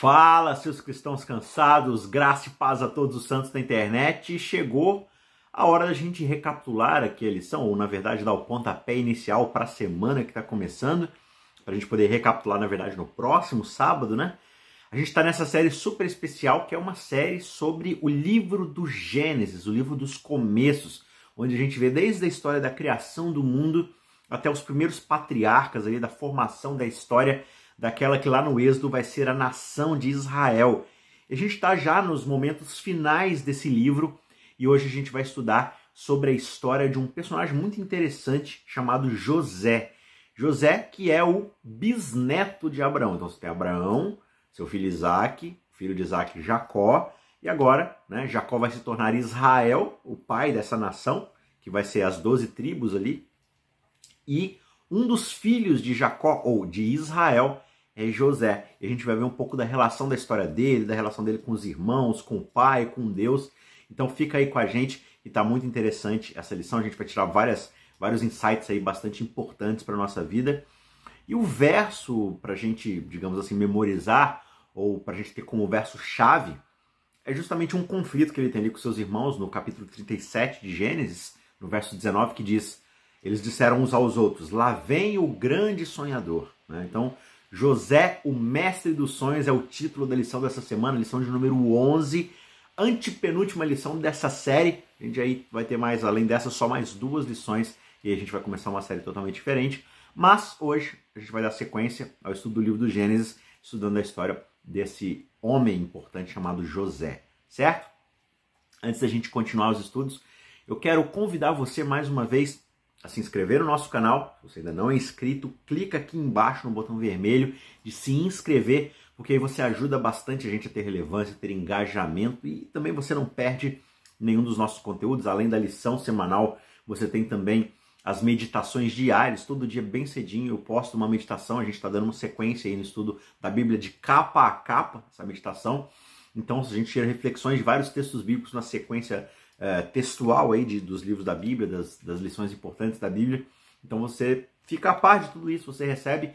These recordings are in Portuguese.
Fala, seus cristãos cansados, graça e paz a todos os santos da internet. Chegou a hora da gente recapitular aqui a lição, ou na verdade dar o pontapé inicial para a semana que está começando, para a gente poder recapitular, na verdade, no próximo sábado, né? A gente está nessa série super especial, que é uma série sobre o livro do Gênesis, o livro dos começos, onde a gente vê desde a história da criação do mundo até os primeiros patriarcas ali, da formação da história daquela que lá no Êxodo vai ser a nação de Israel. a gente está já nos momentos finais desse livro e hoje a gente vai estudar sobre a história de um personagem muito interessante chamado José. José, que é o bisneto de Abraão. Então você tem Abraão, seu filho Isaac, filho de Isaac Jacó, e agora né, Jacó vai se tornar Israel, o pai dessa nação, que vai ser as doze tribos ali, e um dos filhos de Jacó, ou de Israel, é José. E a gente vai ver um pouco da relação da história dele, da relação dele com os irmãos, com o pai, com Deus. Então fica aí com a gente e está muito interessante essa lição. A gente vai tirar várias, vários insights aí bastante importantes para nossa vida. E o verso para a gente, digamos assim, memorizar ou para a gente ter como verso chave é justamente um conflito que ele tem ali com seus irmãos no capítulo 37 de Gênesis, no verso 19, que diz: Eles disseram uns aos outros, lá vem o grande sonhador. Né? Então, José, o mestre dos sonhos, é o título da lição dessa semana, lição de número 11, antepenúltima lição dessa série. A gente aí vai ter mais, além dessa, só mais duas lições e a gente vai começar uma série totalmente diferente. Mas hoje a gente vai dar sequência ao estudo do livro do Gênesis, estudando a história desse homem importante chamado José, certo? Antes da gente continuar os estudos, eu quero convidar você mais uma vez a se inscrever no nosso canal. Se você ainda não é inscrito, clica aqui embaixo no botão vermelho de se inscrever, porque aí você ajuda bastante a gente a ter relevância, a ter engajamento e também você não perde nenhum dos nossos conteúdos. Além da lição semanal, você tem também as meditações diárias, todo dia bem cedinho eu posto uma meditação, a gente está dando uma sequência aí no estudo da Bíblia de capa a capa, essa meditação. Então a gente tira reflexões de vários textos bíblicos na sequência é, textual aí de, dos livros da Bíblia, das, das lições importantes da Bíblia. Então você fica a par de tudo isso, você recebe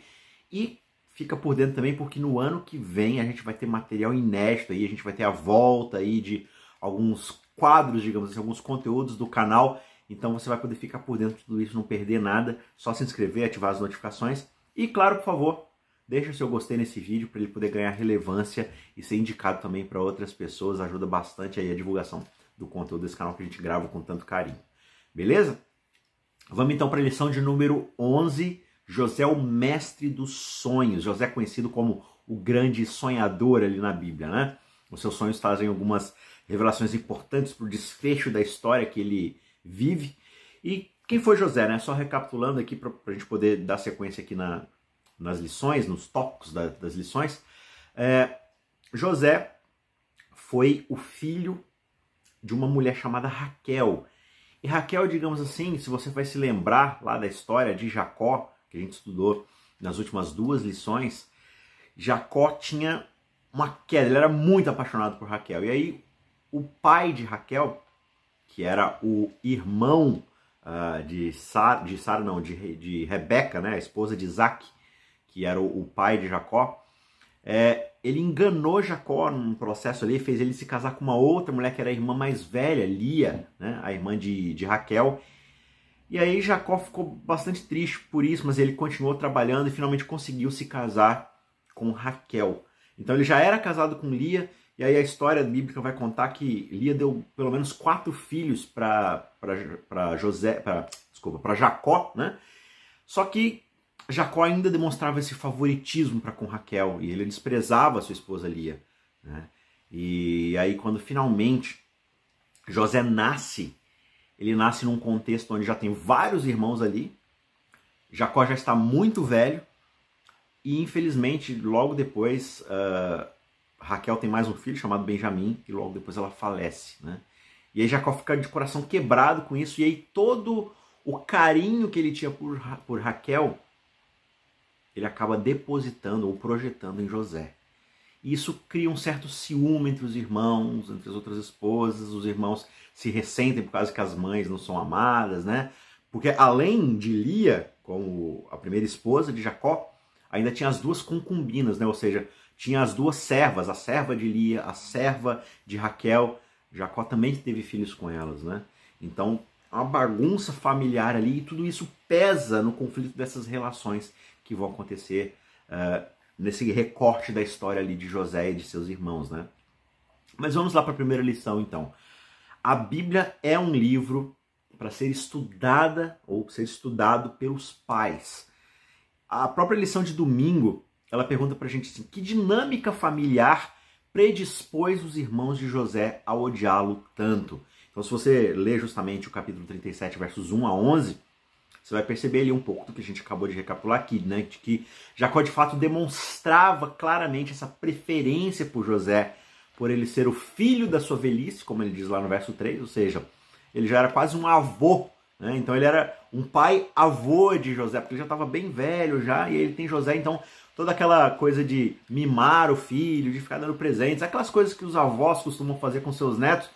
e fica por dentro também, porque no ano que vem a gente vai ter material inédito aí, a gente vai ter a volta aí de alguns quadros, digamos assim, alguns conteúdos do canal. Então você vai poder ficar por dentro de tudo isso, não perder nada, só se inscrever, ativar as notificações. E claro, por favor, deixa o seu gostei nesse vídeo para ele poder ganhar relevância e ser indicado também para outras pessoas, ajuda bastante aí a divulgação do conteúdo desse canal que a gente grava com tanto carinho. Beleza? Vamos então para a lição de número 11. José, é o mestre dos sonhos. José é conhecido como o grande sonhador ali na Bíblia, né? Os seus sonhos trazem algumas revelações importantes para o desfecho da história que ele vive. E quem foi José, né? Só recapitulando aqui para a gente poder dar sequência aqui na, nas lições, nos tópicos da, das lições. É, José foi o filho de uma mulher chamada Raquel. E Raquel, digamos assim, se você vai se lembrar lá da história de Jacó, que a gente estudou nas últimas duas lições, Jacó tinha uma queda, ele era muito apaixonado por Raquel. E aí o pai de Raquel, que era o irmão uh, de Sara, de não, de, de Rebeca, né, a esposa de Isaac, que era o, o pai de Jacó, é, ele enganou Jacó num processo ali, fez ele se casar com uma outra mulher que era a irmã mais velha, Lia, né, a irmã de, de Raquel. E aí Jacó ficou bastante triste por isso, mas ele continuou trabalhando e finalmente conseguiu se casar com Raquel. Então ele já era casado com Lia, e aí a história bíblica vai contar que Lia deu pelo menos quatro filhos para José, pra, desculpa, para Jacó, né? Só que Jacó ainda demonstrava esse favoritismo para com Raquel e ele desprezava sua esposa Lia. Né? E aí, quando finalmente José nasce, ele nasce num contexto onde já tem vários irmãos ali, Jacó já está muito velho e infelizmente logo depois uh, Raquel tem mais um filho chamado Benjamim e logo depois ela falece. Né? E aí Jacó fica de coração quebrado com isso e aí todo o carinho que ele tinha por, por Raquel ele acaba depositando ou projetando em José. E isso cria um certo ciúme entre os irmãos, entre as outras esposas, os irmãos se ressentem por causa que as mães não são amadas, né? Porque além de Lia, como a primeira esposa de Jacó, ainda tinha as duas concubinas, né? Ou seja, tinha as duas servas, a serva de Lia, a serva de Raquel. Jacó também teve filhos com elas, né? Então, uma bagunça familiar ali e tudo isso pesa no conflito dessas relações que vão acontecer uh, nesse recorte da história ali de José e de seus irmãos, né? Mas vamos lá para a primeira lição, então. A Bíblia é um livro para ser estudada ou ser estudado pelos pais. A própria lição de domingo, ela pergunta para a gente assim, que dinâmica familiar predispôs os irmãos de José a odiá-lo tanto? Então, se você ler justamente o capítulo 37, versos 1 a 11, você vai perceber ali um pouco do que a gente acabou de recapitular aqui, né? De que Jacó de fato demonstrava claramente essa preferência por José, por ele ser o filho da sua velhice, como ele diz lá no verso 3, ou seja, ele já era quase um avô, né? Então ele era um pai avô de José, porque ele já estava bem velho já, e ele tem José, então toda aquela coisa de mimar o filho, de ficar dando presentes, aquelas coisas que os avós costumam fazer com seus netos,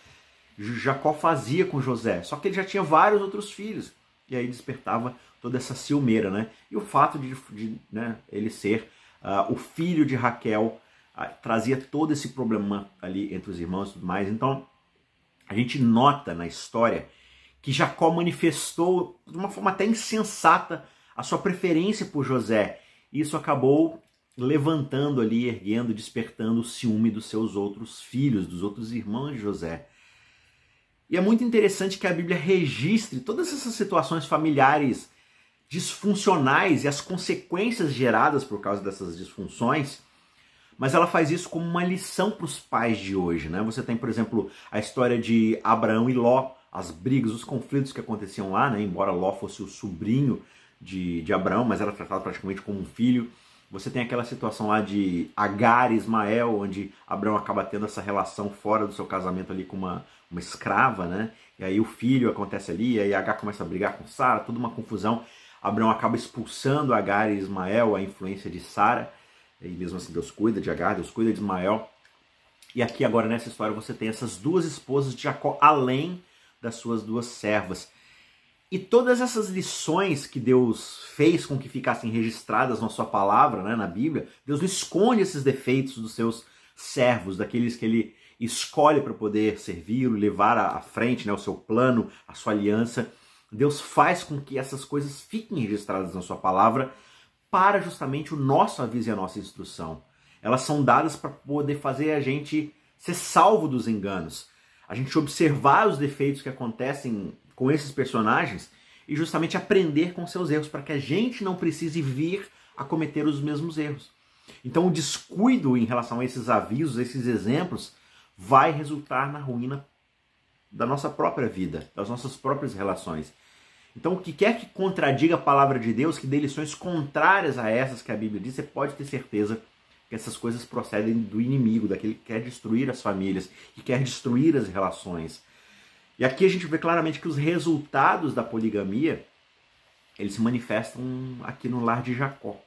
Jacó fazia com José. Só que ele já tinha vários outros filhos. E aí despertava toda essa ciumeira, né? E o fato de, de né, ele ser uh, o filho de Raquel uh, trazia todo esse problema ali entre os irmãos e tudo mais. Então, a gente nota na história que Jacó manifestou de uma forma até insensata a sua preferência por José. E isso acabou levantando ali, erguendo, despertando o ciúme dos seus outros filhos, dos outros irmãos de José. E é muito interessante que a Bíblia registre todas essas situações familiares disfuncionais e as consequências geradas por causa dessas disfunções, mas ela faz isso como uma lição para os pais de hoje. Né? Você tem, por exemplo, a história de Abraão e Ló, as brigas, os conflitos que aconteciam lá, né? embora Ló fosse o sobrinho de, de Abraão, mas era tratado praticamente como um filho. Você tem aquela situação lá de Agar e Ismael, onde Abraão acaba tendo essa relação fora do seu casamento ali com uma uma escrava, né? E aí o filho acontece ali, e aí Agar começa a brigar com Sara, toda uma confusão. Abraão acaba expulsando Agar e Ismael, a influência de Sara. E mesmo assim Deus cuida de Agar, Deus cuida de Ismael. E aqui agora nessa história você tem essas duas esposas de Jacó, além das suas duas servas. E todas essas lições que Deus fez com que ficassem registradas na sua palavra, né, na Bíblia, Deus não esconde esses defeitos dos seus servos, daqueles que ele escolhe para poder servi-lo, levar à frente né, o seu plano, a sua aliança. Deus faz com que essas coisas fiquem registradas na sua palavra para justamente o nosso aviso e a nossa instrução. Elas são dadas para poder fazer a gente ser salvo dos enganos, a gente observar os defeitos que acontecem com esses personagens e justamente aprender com seus erros para que a gente não precise vir a cometer os mesmos erros. Então, o descuido em relação a esses avisos, esses exemplos, vai resultar na ruína da nossa própria vida, das nossas próprias relações. Então, o que quer que contradiga a palavra de Deus, que dê lições contrárias a essas que a Bíblia diz, você pode ter certeza que essas coisas procedem do inimigo, daquele que quer destruir as famílias, que quer destruir as relações. E aqui a gente vê claramente que os resultados da poligamia, eles se manifestam aqui no lar de Jacó.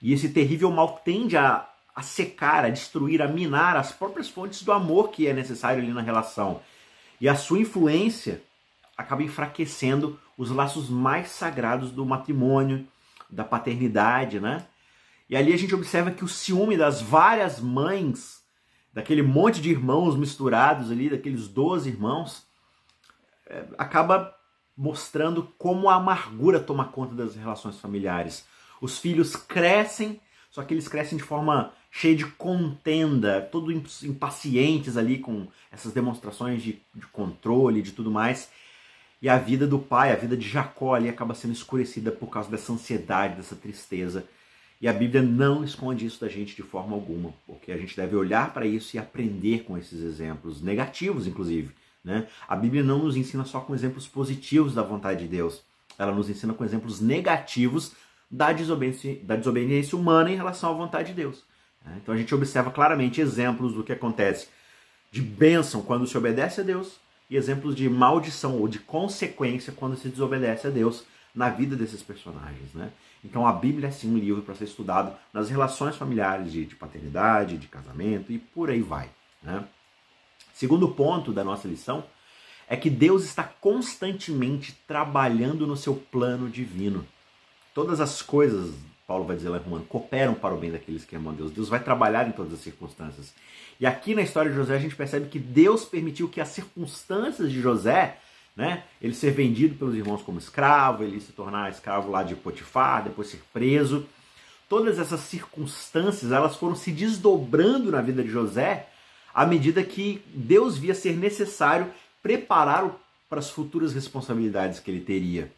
E esse terrível mal tende a a secar, a destruir, a minar as próprias fontes do amor que é necessário ali na relação. E a sua influência acaba enfraquecendo os laços mais sagrados do matrimônio, da paternidade, né? E ali a gente observa que o ciúme das várias mães, daquele monte de irmãos misturados ali, daqueles 12 irmãos, é, acaba mostrando como a amargura toma conta das relações familiares. Os filhos crescem, só que eles crescem de forma cheio de contenda, todo impacientes ali com essas demonstrações de, de controle, de tudo mais. E a vida do pai, a vida de Jacó ali acaba sendo escurecida por causa dessa ansiedade, dessa tristeza. E a Bíblia não esconde isso da gente de forma alguma, porque a gente deve olhar para isso e aprender com esses exemplos, negativos inclusive. Né? A Bíblia não nos ensina só com exemplos positivos da vontade de Deus, ela nos ensina com exemplos negativos da desobediência, da desobediência humana em relação à vontade de Deus. Né? Então a gente observa claramente exemplos do que acontece de bênção quando se obedece a Deus e exemplos de maldição ou de consequência quando se desobedece a Deus na vida desses personagens. Né? Então a Bíblia é sim um livro para ser estudado nas relações familiares de, de, paternidade, de casamento e por aí vai. Né? Segundo ponto da nossa lição é que Deus está constantemente trabalhando no seu plano divino. Todas as coisas Paulo vai dizer lá em Romano, cooperam para o bem daqueles que amam a Deus. Deus vai trabalhar em todas as circunstâncias. E aqui na história de José a gente percebe que Deus permitiu que as circunstâncias de José, né, ele ser vendido pelos irmãos como escravo, ele se tornar escravo lá de Potifar, depois ser preso, todas essas circunstâncias, elas foram se desdobrando na vida de José à medida que Deus via ser necessário prepará-lo para as futuras responsabilidades que ele teria.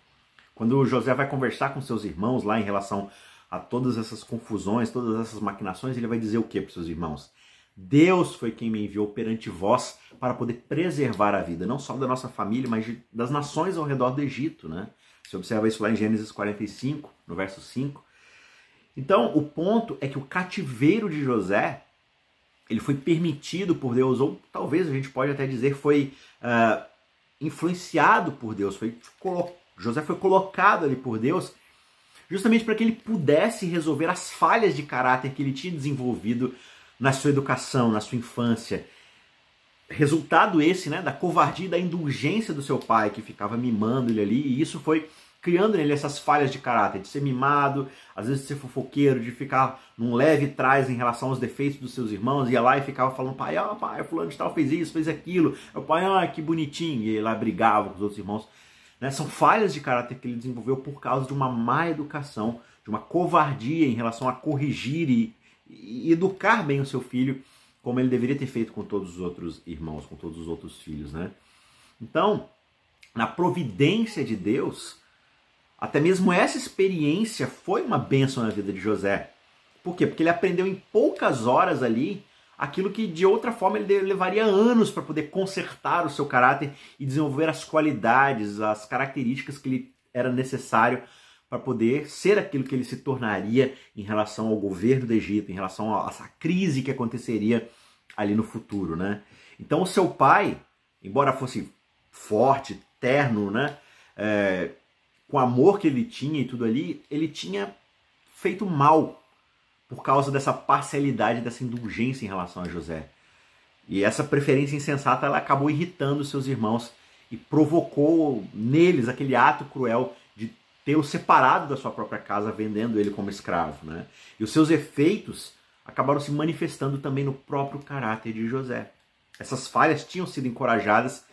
Quando José vai conversar com seus irmãos lá em relação a todas essas confusões, todas essas maquinações, ele vai dizer o que para seus irmãos? Deus foi quem me enviou perante vós para poder preservar a vida, não só da nossa família, mas das nações ao redor do Egito, né? Você observa isso lá em Gênesis 45, no verso 5. Então, o ponto é que o cativeiro de José, ele foi permitido por Deus, ou talvez a gente pode até dizer foi uh, influenciado por Deus, foi José foi colocado ali por Deus justamente para que ele pudesse resolver as falhas de caráter que ele tinha desenvolvido na sua educação, na sua infância. Resultado esse, né, da covardia e da indulgência do seu pai, que ficava mimando ele ali, e isso foi criando nele essas falhas de caráter, de ser mimado, às vezes de ser fofoqueiro, de ficar num leve trás em relação aos defeitos dos seus irmãos, ia lá e ficava falando, pai, ah, pai, fulano de tal fez isso, fez aquilo, o pai, ah, que bonitinho, e ele lá brigava com os outros irmãos. Né? São falhas de caráter que ele desenvolveu por causa de uma má educação, de uma covardia em relação a corrigir e, e educar bem o seu filho, como ele deveria ter feito com todos os outros irmãos, com todos os outros filhos, né? Então, na providência de Deus, até mesmo essa experiência foi uma bênção na vida de José. Por quê? Porque ele aprendeu em poucas horas ali aquilo que de outra forma ele levaria anos para poder consertar o seu caráter e desenvolver as qualidades, as características que ele era necessário para poder ser aquilo que ele se tornaria em relação ao governo do Egito, em relação a essa crise que aconteceria ali no futuro, né? Então o seu pai, embora fosse forte, terno, né? É, com o amor que ele tinha e tudo ali, ele tinha feito mal por causa dessa parcialidade, dessa indulgência em relação a José. E essa preferência insensata ela acabou irritando seus irmãos e provocou neles aquele ato cruel de tê-lo separado da sua própria casa, vendendo ele como escravo. Né? E os seus efeitos acabaram se manifestando também no próprio caráter de José. Essas falhas tinham sido encorajadas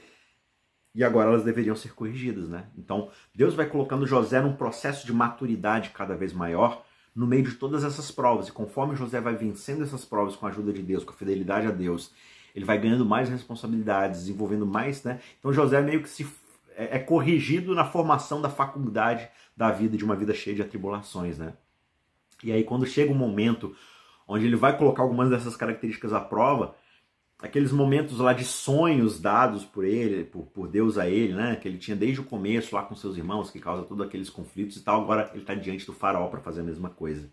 e agora elas deveriam ser corrigidas, né? Então, Deus vai colocando José num processo de maturidade cada vez maior no meio de todas essas provas. E conforme José vai vencendo essas provas com a ajuda de Deus, com a fidelidade a Deus, ele vai ganhando mais responsabilidades, desenvolvendo mais, né? Então, José meio que se é, é corrigido na formação da faculdade da vida, de uma vida cheia de atribulações, né? E aí, quando chega um momento onde ele vai colocar algumas dessas características à prova, aqueles momentos lá de sonhos dados por ele, por, por Deus a ele, né? Que ele tinha desde o começo lá com seus irmãos, que causa todos aqueles conflitos e tal. Agora ele está diante do faraó para fazer a mesma coisa.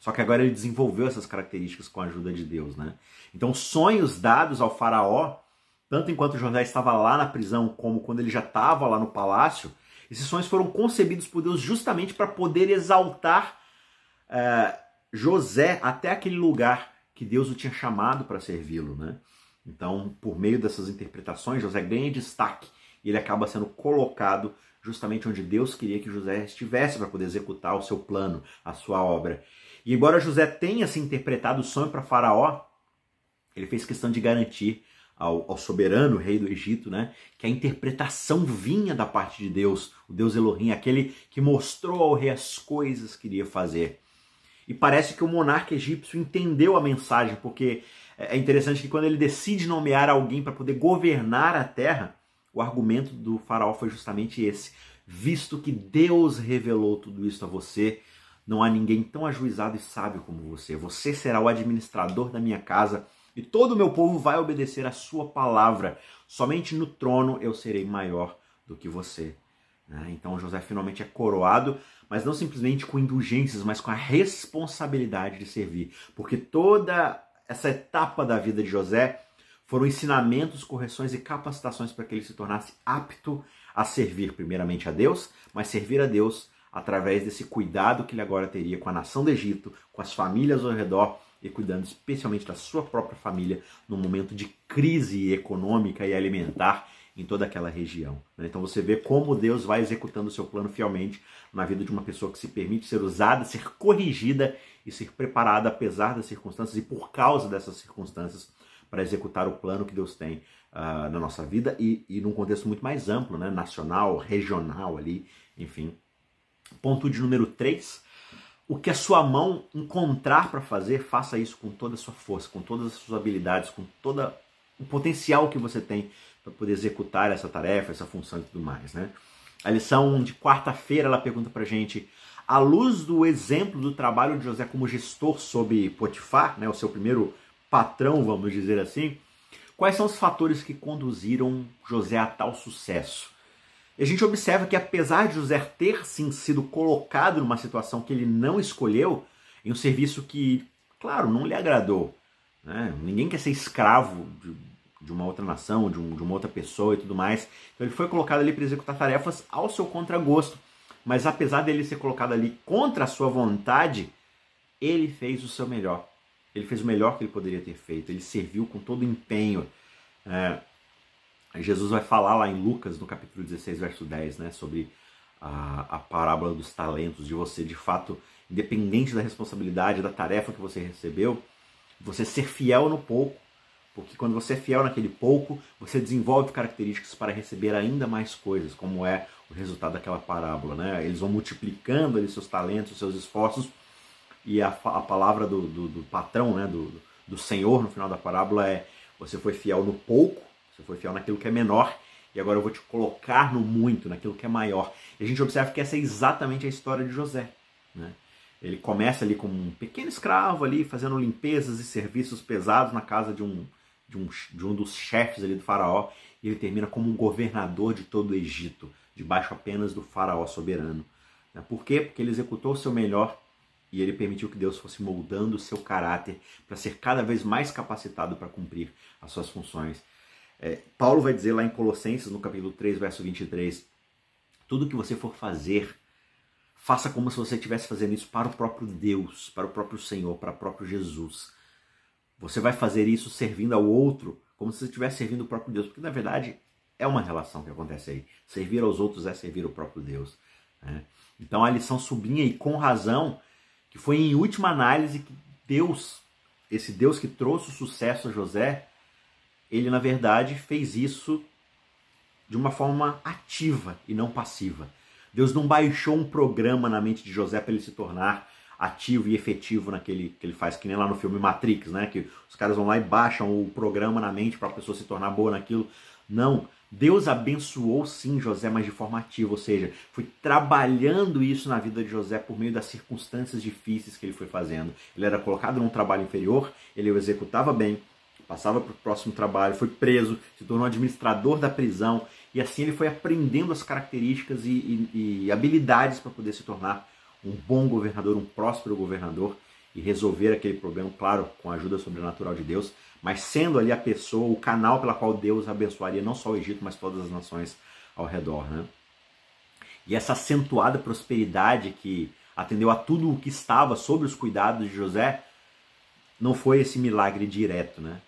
Só que agora ele desenvolveu essas características com a ajuda de Deus, né? Então, sonhos dados ao faraó, tanto enquanto José estava lá na prisão, como quando ele já estava lá no palácio, esses sonhos foram concebidos por Deus justamente para poder exaltar uh, José até aquele lugar que Deus o tinha chamado para servi-lo, né? Então, por meio dessas interpretações, José ganha destaque e ele acaba sendo colocado justamente onde Deus queria que José estivesse para poder executar o seu plano, a sua obra. E embora José tenha se interpretado o sonho para Faraó, ele fez questão de garantir ao, ao, soberano rei do Egito, né, que a interpretação vinha da parte de Deus, o Deus Elohim, aquele que mostrou ao rei as coisas que iria fazer. E parece que o monarca egípcio entendeu a mensagem, porque é interessante que quando ele decide nomear alguém para poder governar a terra, o argumento do faraó foi justamente esse. Visto que Deus revelou tudo isso a você, não há ninguém tão ajuizado e sábio como você. Você será o administrador da minha casa e todo o meu povo vai obedecer a sua palavra. Somente no trono eu serei maior do que você. Né? Então José finalmente é coroado, mas não simplesmente com indulgências, mas com a responsabilidade de servir. Porque toda essa etapa da vida de José foram ensinamentos, correções e capacitações para que ele se tornasse apto a servir primeiramente a Deus, mas servir a Deus através desse cuidado que ele agora teria com a nação do Egito, com as famílias ao redor e cuidando especialmente da sua própria família num momento de crise econômica e alimentar em toda aquela região. Né? Então você vê como Deus vai executando o seu plano fielmente na vida de uma pessoa que se permite ser usada, ser corrigida e ser preparada apesar das circunstâncias e por causa dessas circunstâncias para executar o plano que Deus tem uh, na nossa vida e, e num contexto muito mais amplo, né? nacional, regional ali, enfim. Ponto de número 3. O que a sua mão encontrar para fazer, faça isso com toda a sua força, com todas as suas habilidades, com todo o potencial que você tem para poder executar essa tarefa, essa função e tudo mais, né? A lição de quarta-feira ela pergunta para gente, à luz do exemplo do trabalho de José como gestor sob Potifar, né, o seu primeiro patrão, vamos dizer assim, quais são os fatores que conduziram José a tal sucesso? E a gente observa que apesar de José ter sim sido colocado numa situação que ele não escolheu, em um serviço que, claro, não lhe agradou. Né? Ninguém quer ser escravo de, de uma outra nação, de, um, de, uma outra pessoa e tudo mais. Então ele foi colocado ali para executar tarefas ao seu contragosto. Mas apesar dele ser colocado ali contra a sua vontade, ele fez o seu melhor. Ele fez o melhor que ele poderia ter feito. Ele serviu com todo empenho. É, Jesus vai falar lá em Lucas, no capítulo 16, verso 10, né, sobre a, a parábola dos talentos, de você, de fato, independente da responsabilidade, da tarefa que você recebeu, você ser fiel no pouco, porque quando você é fiel naquele pouco, você desenvolve características para receber ainda mais coisas, como é o resultado daquela parábola. Né? Eles vão multiplicando ali seus talentos, seus esforços, e a, a palavra do, do, do patrão, né? do, do Senhor no final da parábola é: você foi fiel no pouco, você foi fiel naquilo que é menor, e agora eu vou te colocar no muito, naquilo que é maior. E a gente observa que essa é exatamente a história de José. Né? Ele começa ali como um pequeno escravo ali, fazendo limpezas e serviços pesados na casa de um, de um, de um dos chefes ali do faraó, e ele termina como um governador de todo o Egito, debaixo apenas do faraó soberano. Né? Por quê? Porque ele executou o seu melhor e ele permitiu que Deus fosse moldando o seu caráter para ser cada vez mais capacitado para cumprir as suas funções. É, Paulo vai dizer lá em Colossenses, no capítulo 3, verso 23, tudo que você for fazer, faça como se você estivesse fazendo isso para o próprio Deus, para o próprio Senhor, para o próprio Jesus. Você vai fazer isso servindo ao outro, como se você estivesse servindo o próprio Deus, porque na verdade é uma relação que acontece aí. Servir aos outros é servir o próprio Deus. Né? Então a lição sublinha e com razão que foi em última análise que Deus, esse Deus que trouxe o sucesso a José, ele na verdade fez isso de uma forma ativa e não passiva. Deus não baixou um programa na mente de José para ele se tornar ativo e efetivo naquele que ele faz, que nem lá no filme Matrix, né? Que os caras vão lá e baixam o programa na mente para a pessoa se tornar boa naquilo. Não. Deus abençoou sim José, mas de forma ativa, ou seja, foi trabalhando isso na vida de José por meio das circunstâncias difíceis que ele foi fazendo. Ele era colocado num trabalho inferior, ele o executava bem, passava para o próximo trabalho, foi preso, se tornou administrador da prisão e assim ele foi aprendendo as características e, e, e habilidades para poder se tornar um bom governador, um próspero governador e resolver aquele problema, claro, com a ajuda sobrenatural de Deus, mas sendo ali a pessoa, o canal pela qual Deus abençoaria não só o Egito, mas todas as nações ao redor. Né? E essa acentuada prosperidade que atendeu a tudo o que estava sob os cuidados de José, não foi esse milagre direto, né?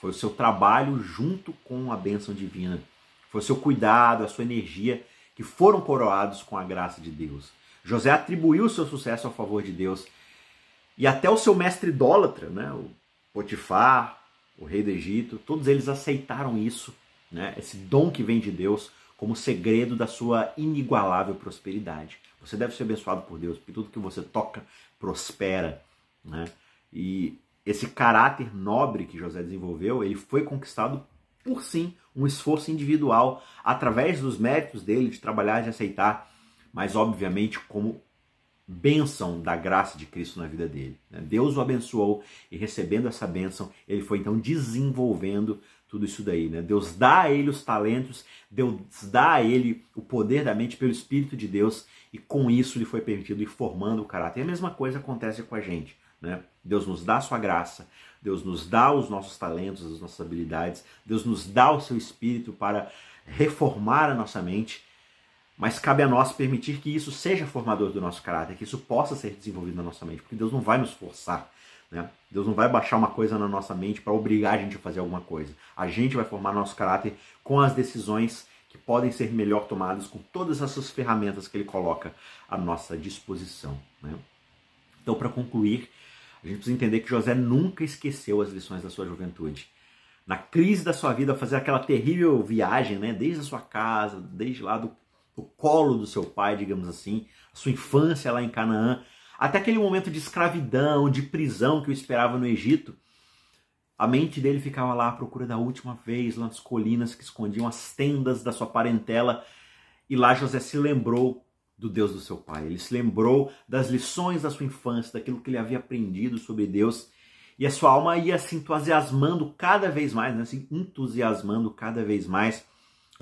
Foi o seu trabalho junto com a bênção divina. Foi o seu cuidado, a sua energia que foram coroados com a graça de Deus. José atribuiu o seu sucesso ao favor de Deus. E até o seu mestre idólatra, né, o Potifar, o rei do Egito, todos eles aceitaram isso, né, esse dom que vem de Deus, como segredo da sua inigualável prosperidade. Você deve ser abençoado por Deus, porque tudo que você toca prospera. Né? E esse caráter nobre que José desenvolveu, ele foi conquistado por sim um esforço individual, através dos méritos dele de trabalhar, de aceitar, mas obviamente como bênção da graça de Cristo na vida dele. Né? Deus o abençoou e recebendo essa bênção, ele foi então desenvolvendo tudo isso daí. Né? Deus dá a ele os talentos, Deus dá a ele o poder da mente pelo Espírito de Deus e com isso lhe foi permitido ir formando o caráter. E a mesma coisa acontece com a gente. Né? Deus nos dá a sua graça, Deus nos dá os nossos talentos, as nossas habilidades, Deus nos dá o seu espírito para reformar a nossa mente, mas cabe a nós permitir que isso seja formador do nosso caráter, que isso possa ser desenvolvido na nossa mente, porque Deus não vai nos forçar. Né? Deus não vai baixar uma coisa na nossa mente para obrigar a gente a fazer alguma coisa. A gente vai formar nosso caráter com as decisões que podem ser melhor tomadas com todas essas ferramentas que Ele coloca à nossa disposição. Né? Então, para concluir, a gente precisa entender que José nunca esqueceu as lições da sua juventude. Na crise da sua vida, fazer aquela terrível viagem, né? desde a sua casa, desde lá do, do colo do seu pai, digamos assim, a sua infância lá em Canaã, até aquele momento de escravidão, de prisão que o esperava no Egito, a mente dele ficava lá à procura da última vez, lá nas colinas que escondiam as tendas da sua parentela. E lá José se lembrou do Deus do seu pai. Ele se lembrou das lições da sua infância, daquilo que ele havia aprendido sobre Deus. E a sua alma ia se entusiasmando cada vez mais, né? se entusiasmando cada vez mais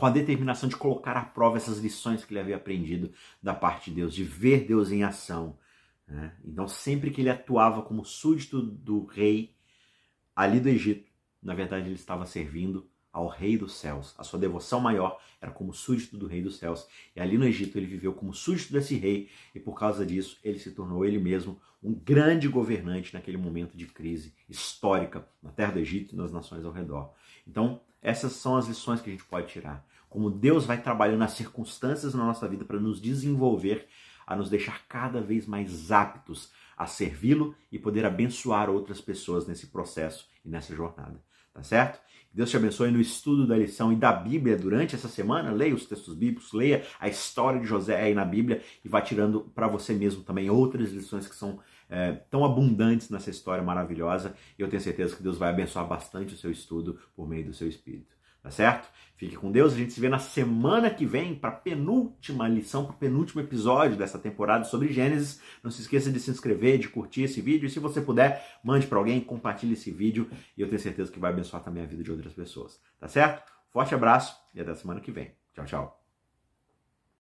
com a determinação de colocar à prova essas lições que ele havia aprendido da parte de Deus, de ver Deus em ação. Né? Então, sempre que ele atuava como súdito do rei ali do Egito, na verdade, ele estava servindo ao Rei dos Céus. A sua devoção maior era como súdito do Rei dos Céus. E ali no Egito ele viveu como súdito desse rei, e por causa disso ele se tornou ele mesmo um grande governante naquele momento de crise histórica na terra do Egito e nas nações ao redor. Então, essas são as lições que a gente pode tirar. Como Deus vai trabalhando nas circunstâncias na nossa vida para nos desenvolver, a nos deixar cada vez mais aptos a servi-lo e poder abençoar outras pessoas nesse processo e nessa jornada. Tá certo? Deus te abençoe no estudo da lição e da Bíblia durante essa semana. Leia os textos bíblicos, leia a história de José aí na Bíblia e vá tirando para você mesmo também outras lições que são é, tão abundantes nessa história maravilhosa. E eu tenho certeza que Deus vai abençoar bastante o seu estudo por meio do seu Espírito. Tá certo? Fique com Deus. A gente se vê na semana que vem para penúltima lição, para o penúltimo episódio dessa temporada sobre Gênesis. Não se esqueça de se inscrever, de curtir esse vídeo. E se você puder, mande para alguém, compartilhe esse vídeo. E eu tenho certeza que vai abençoar também a vida de outras pessoas. Tá certo? Forte abraço e até a semana que vem. Tchau, tchau.